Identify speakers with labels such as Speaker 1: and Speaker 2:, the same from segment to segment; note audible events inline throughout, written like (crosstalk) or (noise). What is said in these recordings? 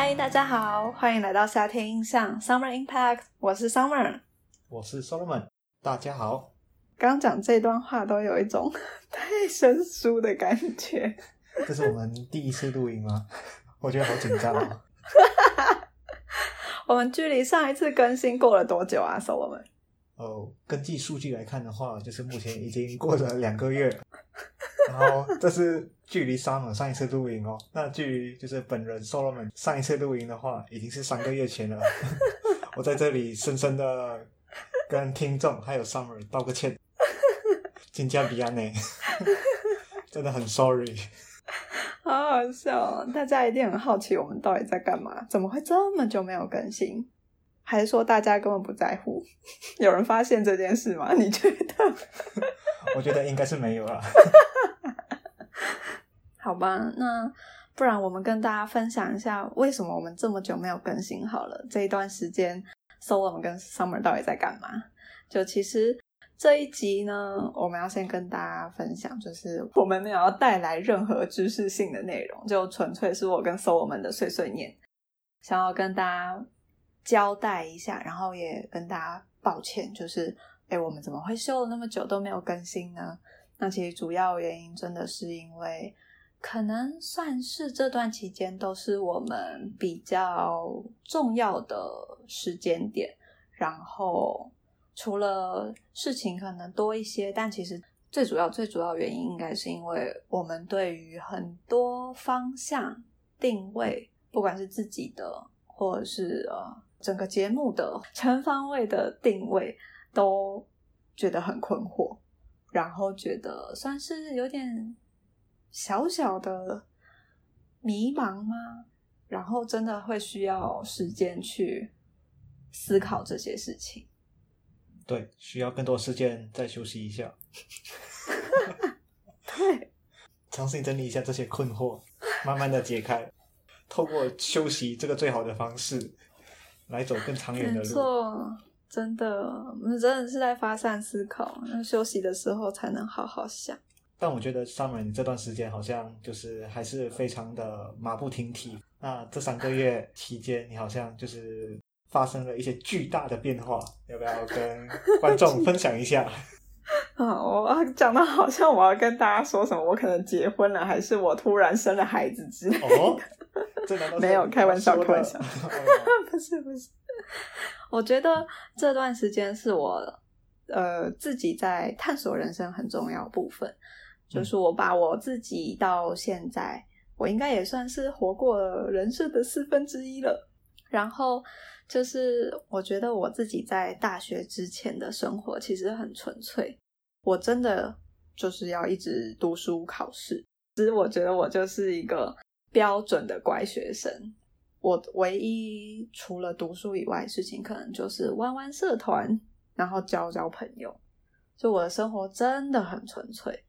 Speaker 1: 嗨，大家好，欢迎来到夏天印象 Summer Impact，我是 Summer。
Speaker 2: 我是 Solomon，大家好。
Speaker 1: 刚讲这段话都有一种 (laughs) 太生疏的感觉。
Speaker 2: 这是我们第一次录音吗？我觉得好紧张哦。
Speaker 1: 我们距离上一次更新过了多久啊，Solomon？
Speaker 2: 哦，根据数据来看的话，就是目前已经过了两个月。(laughs) 然后这是距离 Summer 上一次录音哦，那距离就是本人 Solomon 上一次录音的话，已经是三个月前了。(laughs) 我在这里深深的跟听众还有 Summer 道个歉，金加比安呢，(laughs) 真的很 sorry。
Speaker 1: 好好笑，大家一定很好奇我们到底在干嘛？怎么会这么久没有更新？还是说大家根本不在乎？有人发现这件事吗？你觉得？
Speaker 2: 我觉得应该是没有了。(laughs)
Speaker 1: 好吧，那不然我们跟大家分享一下，为什么我们这么久没有更新？好了，这一段时间，Solom 跟 Summer 到底在干嘛？就其实这一集呢，我们要先跟大家分享，就是我们没有要带来任何知识性的内容，就纯粹是我跟 Solom 的碎碎念，想要跟大家交代一下，然后也跟大家抱歉，就是哎，我们怎么会休了那么久都没有更新呢？那其实主要原因真的是因为。可能算是这段期间都是我们比较重要的时间点，然后除了事情可能多一些，但其实最主要、最主要原因应该是因为我们对于很多方向定位，不管是自己的或者是呃整个节目的 (laughs) 全方位的定位，都觉得很困惑，然后觉得算是有点。小小的迷茫吗？然后真的会需要时间去思考这些事情。
Speaker 2: 对，需要更多时间再休息一下。(laughs)
Speaker 1: 对，
Speaker 2: 重新整理一下这些困惑，慢慢的解开。透过休息这个最好的方式，来走更长远的路。
Speaker 1: 错，真的，我们真的是在发散思考。那休息的时候才能好好想。
Speaker 2: 但我觉得 Summer 你这段时间好像就是还是非常的马不停蹄。那这三个月期间，你好像就是发生了一些巨大的变化，要不要跟观众分享一下？(laughs)
Speaker 1: 啊，我讲的好像我要跟大家说什么，我可能结婚了，还是我突然生了孩子之类的？
Speaker 2: 哦，这难道 (laughs)
Speaker 1: 没有开玩笑？开玩笑，不是 (laughs) 不是。(laughs) 我觉得这段时间是我呃自己在探索人生很重要部分。就是我把我自己到现在，我应该也算是活过了人生的四分之一了。然后就是我觉得我自己在大学之前的生活其实很纯粹，我真的就是要一直读书考试。其实我觉得我就是一个标准的乖学生。我唯一除了读书以外事情，可能就是玩玩社团，然后交交朋友。就我的生活真的很纯粹。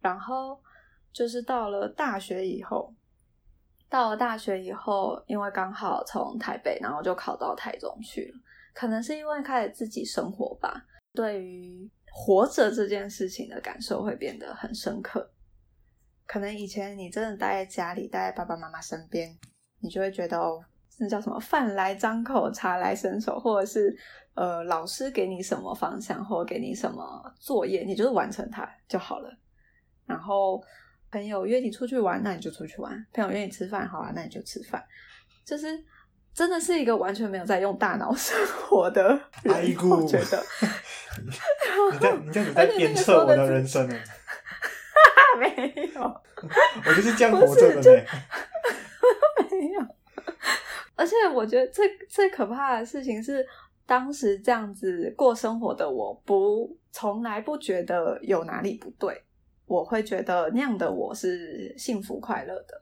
Speaker 1: 然后就是到了大学以后，到了大学以后，因为刚好从台北，然后就考到台中去了。可能是因为开始自己生活吧，对于活着这件事情的感受会变得很深刻。可能以前你真的待在家里，待在爸爸妈妈身边，你就会觉得哦，那叫什么“饭来张口，茶来伸手”，或者是呃，老师给你什么方向，或给你什么作业，你就是完成它就好了。然后朋友约你出去玩，那你就出去玩；朋友约你吃饭，好啊，那你就吃饭。就是真的是一个完全没有在用大脑 (laughs) 生活的人，我觉得。
Speaker 2: 你在你在你 (laughs) 在鞭策我的人生呢？(laughs)
Speaker 1: 没有，
Speaker 2: 我就是这样活着的呢。
Speaker 1: 而且我觉得最最可怕的事情是，当时这样子过生活的我，不从来不觉得有哪里不对。我会觉得那样的我是幸福快乐的，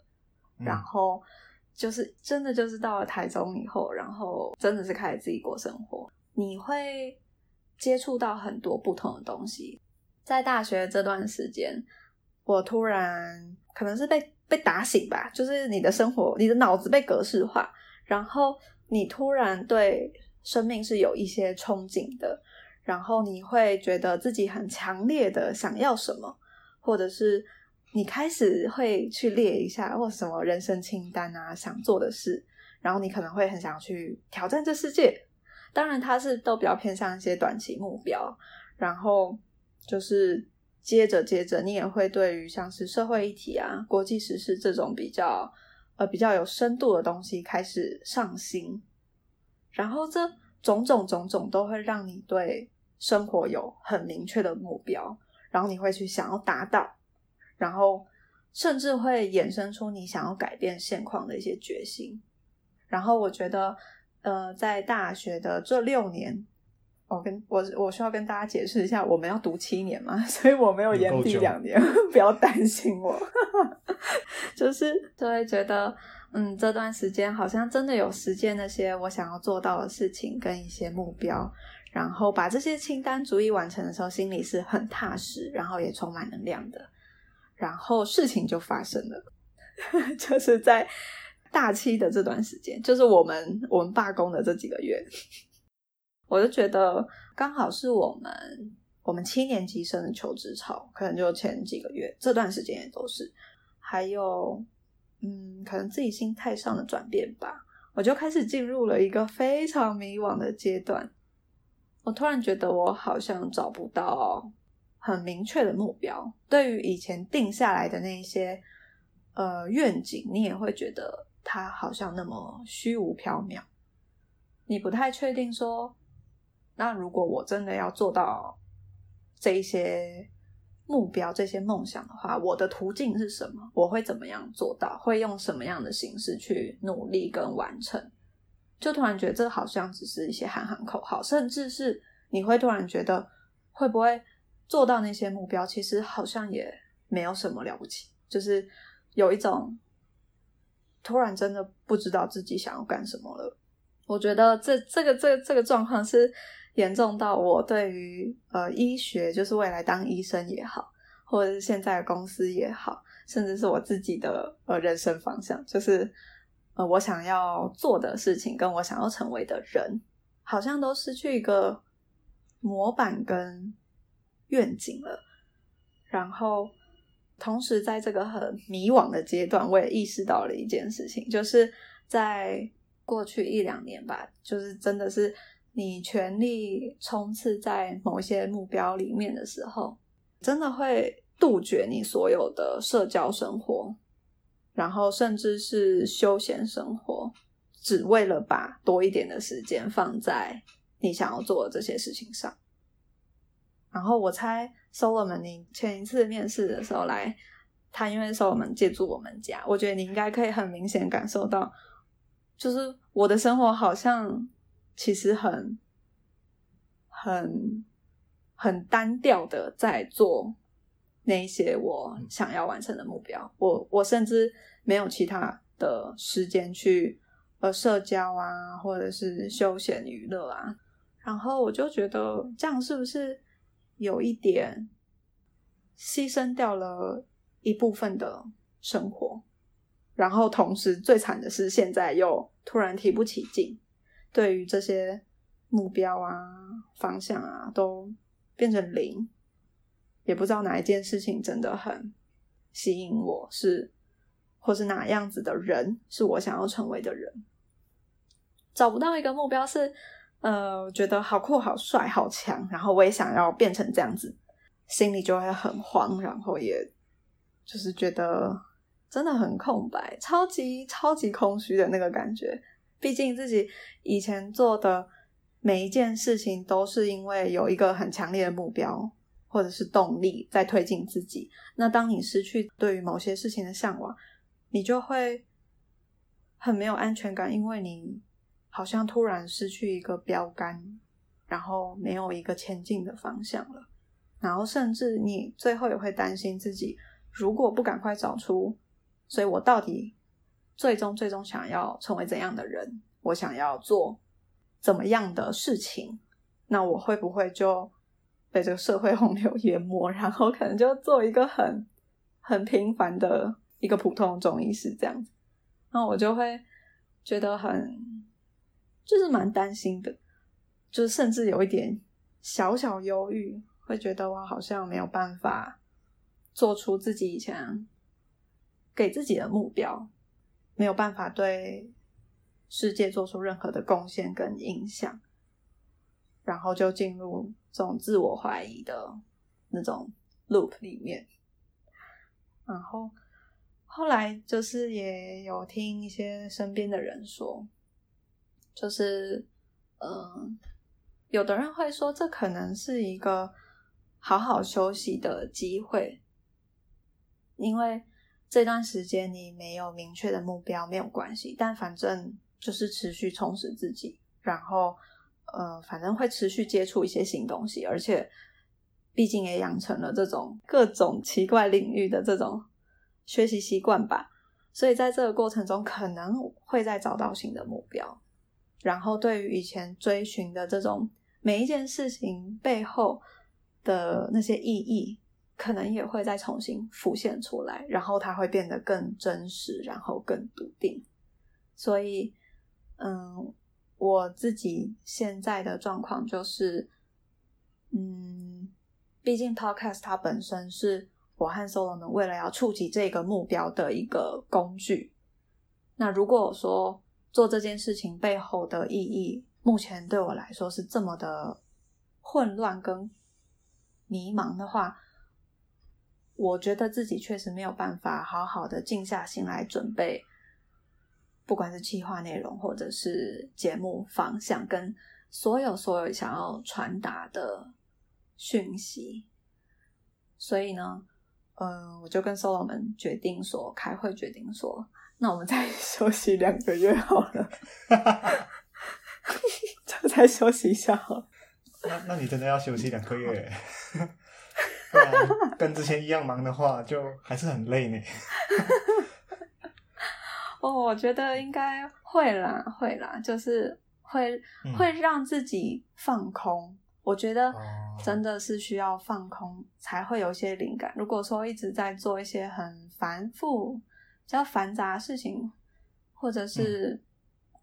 Speaker 1: 然后就是真的就是到了台中以后，然后真的是开始自己过生活，你会接触到很多不同的东西。在大学这段时间，我突然可能是被被打醒吧，就是你的生活，你的脑子被格式化，然后你突然对生命是有一些憧憬的，然后你会觉得自己很强烈的想要什么。或者是你开始会去列一下或什么人生清单啊，想做的事，然后你可能会很想去挑战这世界。当然，它是都比较偏向一些短期目标，然后就是接着接着，你也会对于像是社会议题啊、国际时事这种比较呃比较有深度的东西开始上心，然后这种种种种都会让你对生活有很明确的目标，然后你会去想要达到，然后甚至会衍生出你想要改变现况的一些决心。然后我觉得。呃，在大学的这六年，我跟我我需要跟大家解释一下，我们要读七年嘛，(laughs) 所以我没有延毕两年，(laughs) 不要担心我。(laughs) 就是就会觉得，嗯，这段时间好像真的有实践那些我想要做到的事情跟一些目标，然后把这些清单逐一完成的时候，心里是很踏实，然后也充满能量的。然后事情就发生了，就是在。大七的这段时间，就是我们我们罢工的这几个月，我就觉得刚好是我们我们七年级生的求职潮，可能就前几个月这段时间也都是，还有嗯，可能自己心态上的转变吧，我就开始进入了一个非常迷惘的阶段。我突然觉得我好像找不到很明确的目标，对于以前定下来的那些呃愿景，你也会觉得。它好像那么虚无缥缈，你不太确定说，那如果我真的要做到这一些目标、这些梦想的话，我的途径是什么？我会怎么样做到？会用什么样的形式去努力跟完成？就突然觉得这好像只是一些喊喊口号，甚至是你会突然觉得会不会做到那些目标？其实好像也没有什么了不起，就是有一种。突然真的不知道自己想要干什么了。我觉得这这个这个这个状况是严重到我对于呃医学，就是未来当医生也好，或者是现在的公司也好，甚至是我自己的呃人生方向，就是呃我想要做的事情，跟我想要成为的人，好像都失去一个模板跟愿景了。然后。同时，在这个很迷惘的阶段，我也意识到了一件事情，就是在过去一两年吧，就是真的是你全力冲刺在某些目标里面的时候，真的会杜绝你所有的社交生活，然后甚至是休闲生活，只为了把多一点的时间放在你想要做的这些事情上。然后我猜。Solomon，你前一次面试的时候来，他因为 Solomon 借住我们家，我觉得你应该可以很明显感受到，就是我的生活好像其实很、很、很单调的在做那些我想要完成的目标。我我甚至没有其他的时间去呃社交啊，或者是休闲娱乐啊。然后我就觉得这样是不是？有一点牺牲掉了一部分的生活，然后同时最惨的是，现在又突然提不起劲，对于这些目标啊、方向啊，都变成零，也不知道哪一件事情真的很吸引我，是或是哪样子的人是我想要成为的人，找不到一个目标是。呃，觉得好酷、好帅、好强，然后我也想要变成这样子，心里就会很慌，然后也就是觉得真的很空白，超级超级空虚的那个感觉。毕竟自己以前做的每一件事情，都是因为有一个很强烈的目标或者是动力在推进自己。那当你失去对于某些事情的向往，你就会很没有安全感，因为你。好像突然失去一个标杆，然后没有一个前进的方向了，然后甚至你最后也会担心自己，如果不赶快找出，所以我到底最终最终想要成为怎样的人，我想要做怎么样的事情，那我会不会就被这个社会洪流淹没，然后可能就做一个很很平凡的一个普通中医师这样子，那我就会觉得很。就是蛮担心的，就是甚至有一点小小忧郁，会觉得我好像没有办法做出自己以前给自己的目标，没有办法对世界做出任何的贡献跟影响，然后就进入这种自我怀疑的那种 loop 里面。然后后来就是也有听一些身边的人说，就是嗯，有的人会说这可能是一个好好休息的机会，因为这段时间你没有明确的目标没有关系，但反正就是持续充实自己，然后呃，反正会持续接触一些新东西，而且毕竟也养成了这种各种奇怪领域的这种学习习惯吧，所以在这个过程中可能会再找到新的目标，然后对于以前追寻的这种每一件事情背后的那些意义。可能也会再重新浮现出来，然后它会变得更真实，然后更笃定。所以，嗯，我自己现在的状况就是，嗯，毕竟 Podcast 它本身是我和 Solo 们为了要触及这个目标的一个工具。那如果说做这件事情背后的意义，目前对我来说是这么的混乱跟迷茫的话，我觉得自己确实没有办法好好的静下心来准备，不管是企划内容或者是节目方向，跟所有所有想要传达的讯息。所以呢，嗯，我就跟 Solomon 决定说，开会决定说，那我们再 (laughs) 休息两个月好了，(laughs) 就再休息一下好了。
Speaker 2: 那那你真的要休息两个月？跟之前一样忙的话，就还是很累呢。(laughs)
Speaker 1: 哦，我觉得应该会啦，会啦，就是会会让自己放空。我觉得真的是需要放空，才会有一些灵感。如果说一直在做一些很繁复、比较繁杂的事情，或者是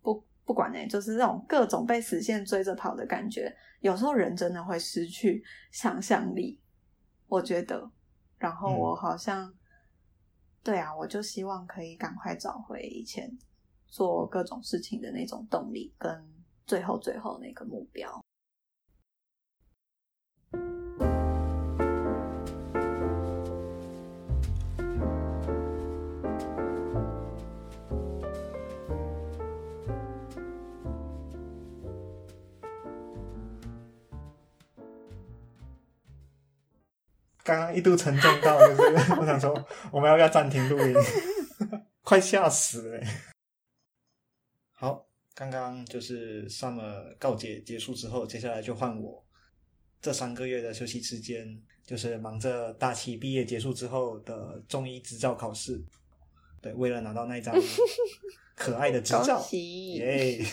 Speaker 1: 不不管呢，就是这种各种被死线追着跑的感觉，有时候人真的会失去想象力。我觉得，然后我好像，对啊，我就希望可以赶快找回以前做各种事情的那种动力，跟最后最后那个目标。
Speaker 2: 刚刚一度沉重到，就是我想说，我们要不要暂停录音？(laughs) 快吓死了！好，刚刚就是 summer 告解结束之后，接下来就换我。这三个月的休息时间，就是忙着大七毕业结束之后的中医执照考试。(laughs) 对，为了拿到那张 (laughs) 可爱的执照，耶！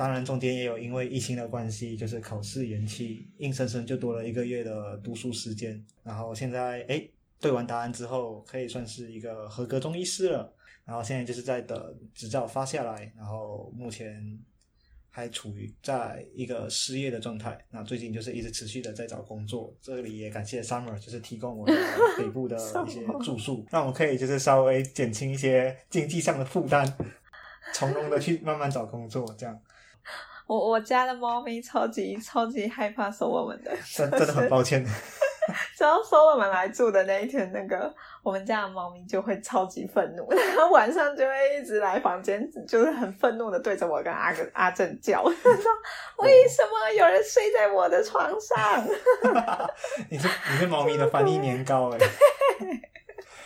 Speaker 2: 当然，中间也有因为疫情的关系，就是考试延期，硬生生就多了一个月的读书时间。然后现在，哎，对完答案之后，可以算是一个合格中医师了。然后现在就是在等执照发下来，然后目前还处于在一个失业的状态。那最近就是一直持续的在找工作。这里也感谢 Summer，就是提供我的 (laughs) 北部的一些住宿，让我可以就是稍微减轻一些经济上的负担，从容的去慢慢找工作，这样。
Speaker 1: 我我家的猫咪超级超级害怕收我们的，(laughs)
Speaker 2: 真真的很抱歉。(laughs)
Speaker 1: 只要收我们来住的那一天，那个我们家的猫咪就会超级愤怒，(laughs) 然后晚上就会一直来房间，就是很愤怒的对着我跟阿哥阿正叫，说为什么有人睡在我的床上？
Speaker 2: 你是你是猫咪的翻译年糕哎。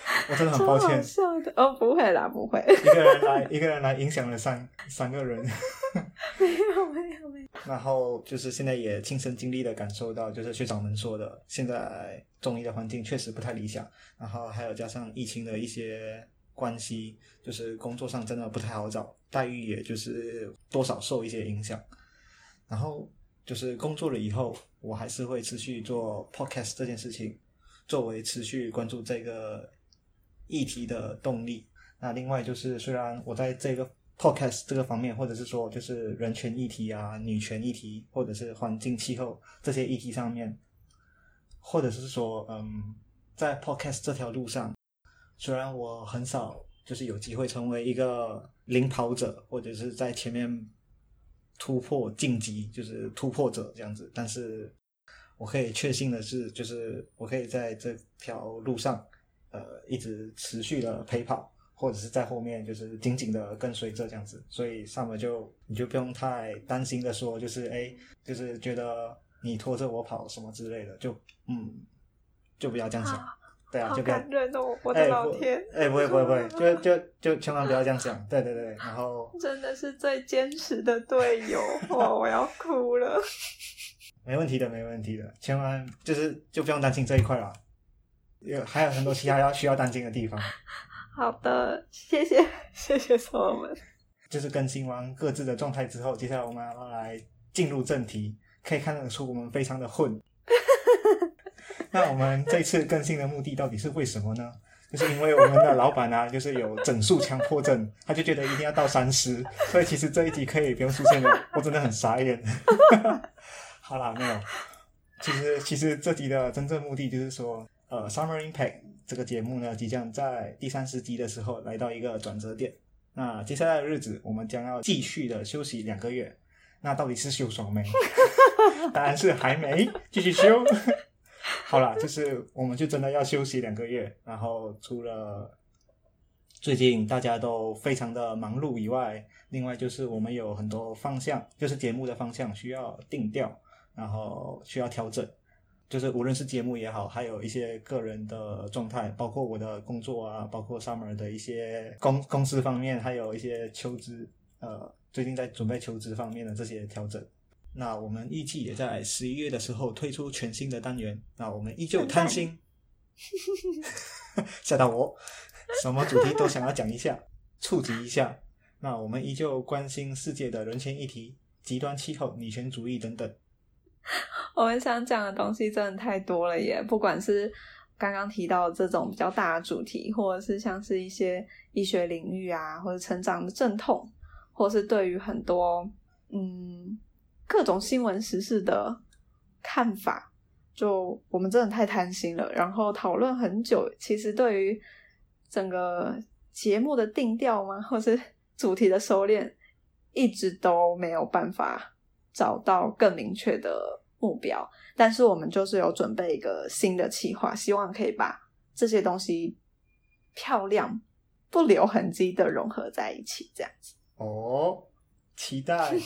Speaker 2: (laughs) 我真的很抱歉，
Speaker 1: 笑的哦，不会啦，不会。
Speaker 2: 一个人来，(laughs) 一个人来影响了三三个人，(laughs)
Speaker 1: 没有没有没有。
Speaker 2: 然后就是现在也亲身经历的感受到，就是学长们说的，现在中医的环境确实不太理想。然后还有加上疫情的一些关系，就是工作上真的不太好找，待遇也就是多少受一些影响。然后就是工作了以后，我还是会持续做 podcast 这件事情，作为持续关注这个。议题的动力。那另外就是，虽然我在这个 podcast 这个方面，或者是说就是人权议题啊、女权议题，或者是环境气候这些议题上面，或者是说，嗯，在 podcast 这条路上，虽然我很少就是有机会成为一个领跑者，或者是在前面突破晋级，就是突破者这样子。但是我可以确信的是，就是我可以在这条路上，呃，一直持续的陪跑，或者是在后面就是紧紧的跟随着这样子。所以上面就你就不用太担心的说，就是哎，就是觉得你拖着我跑什么之类的，就嗯，就不要这样想。对啊，
Speaker 1: 好
Speaker 2: 就不要
Speaker 1: 感人哦，我的老天！
Speaker 2: 哎，不会不会不会，就就就千万不要这样想。对对对，然后 (laughs)
Speaker 1: 真的是最坚持的队友，哇，我要哭了。(laughs)
Speaker 2: 没问题的，没问题的，千万就是就不用担心这一块了。有还有很多其他要需要担心的地方，(laughs)
Speaker 1: 好的，谢谢谢谢所有们。
Speaker 2: 就是更新完各自的状态之后，接下来我们要来进入正题。可以看得出我们非常的混。(laughs) 那我们这次更新的目的到底是为什么呢？就是因为我们的老板啊，就是有整数强迫症，他就觉得一定要到三十，所以其实这一集可以不用出现了。我真的很傻眼。(laughs) 好啦，没有。其实其实这集的真正目的就是说，呃，《Summer Impact》这个节目呢，即将在第三十集的时候来到一个转折点。那接下来的日子，我们将要继续的休息两个月。那到底是休爽没？(laughs) 当然是还没，继续休。(laughs) 好啦，就是我们就真的要休息两个月。然后除了最近大家都非常的忙碌以外，另外就是我们有很多方向，就是节目的方向需要定调，然后需要调整。就是无论是节目也好，还有一些个人的状态，包括我的工作啊，包括 Summer 的一些公公司方面，还有一些求职，呃，最近在准备求职方面的这些调整。那我们预计也在十一月的时候推出全新的单元。那我们依旧贪心，(laughs) 吓到我，什么主题都想要讲一下，触及一下。那我们依旧关心世界的人权议题、极端气候、女权主义等等。(laughs)
Speaker 1: 我们想讲的东西真的太多了耶！不管是刚刚提到的这种比较大的主题，或者是像是一些医学领域啊，或者成长的阵痛，或是对于很多嗯各种新闻时事的看法，就我们真的太贪心了。然后讨论很久，其实对于整个节目的定调吗，或是主题的收敛，一直都没有办法找到更明确的目标。但是我们就是有准备一个新的企划，希望可以把这些东西漂亮、不留痕迹的融合在一起，这样子。
Speaker 2: 哦，期待。(laughs)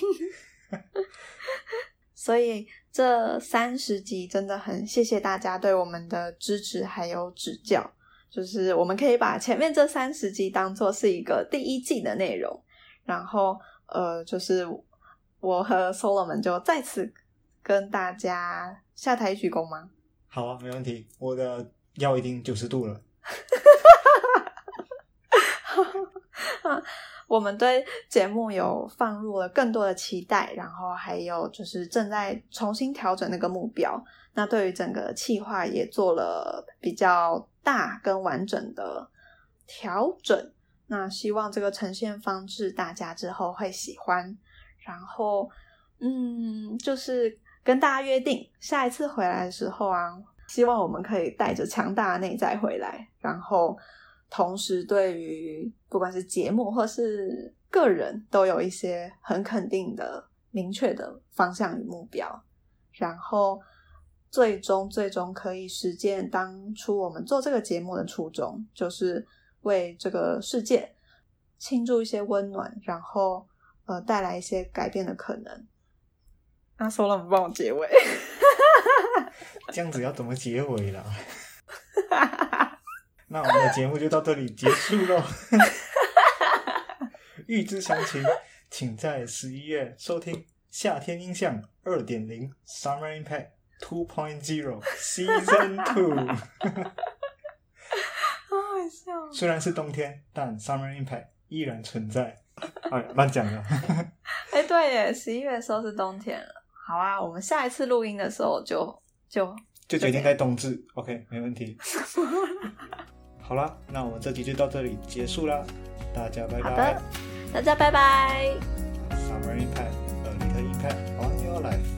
Speaker 1: 所以这三十集真的很谢谢大家对我们的支持还有指教。就是我们可以把前面这三十集当做是一个第一季的内容，然后呃，就是我和 Solomon 就再次跟大家下台鞠躬吗？
Speaker 2: 好啊，没问题。我的腰已经九十度了。(laughs)
Speaker 1: 我们对节目有放入了更多的期待，然后还有就是正在重新调整那个目标。那对于整个企划也做了比较大跟完整的调整。那希望这个呈现方式大家之后会喜欢。然后，嗯，就是跟大家约定，下一次回来的时候啊，希望我们可以带着强大的内在回来，然后。同时，对于不管是节目或是个人，都有一些很肯定的、明确的方向与目标。然后，最终最终可以实践当初我们做这个节目的初衷，就是为这个世界倾注一些温暖，然后呃带来一些改变的可能。那说了，你帮我结尾，(laughs)
Speaker 2: 这样子要怎么结尾了？(laughs) 那我们的节目就到这里结束喽。(laughs) 预知详情，请在十一月收听《夏天音像二点零 Summer Impact Two Point Zero Season Two》。
Speaker 1: 好好笑。
Speaker 2: 虽然是冬天，但 Summer Impact 依然存在。哎，乱讲了。(laughs)
Speaker 1: 哎，对耶，十一月的时候是冬天了。好啊，我们下一次录音的时候就就
Speaker 2: 就决定在冬至。OK，没问题。(laughs) 好啦，那我们这集就到这里结束啦，大家拜拜。
Speaker 1: 大家拜拜。
Speaker 2: Summer Impact, a little impact on your life.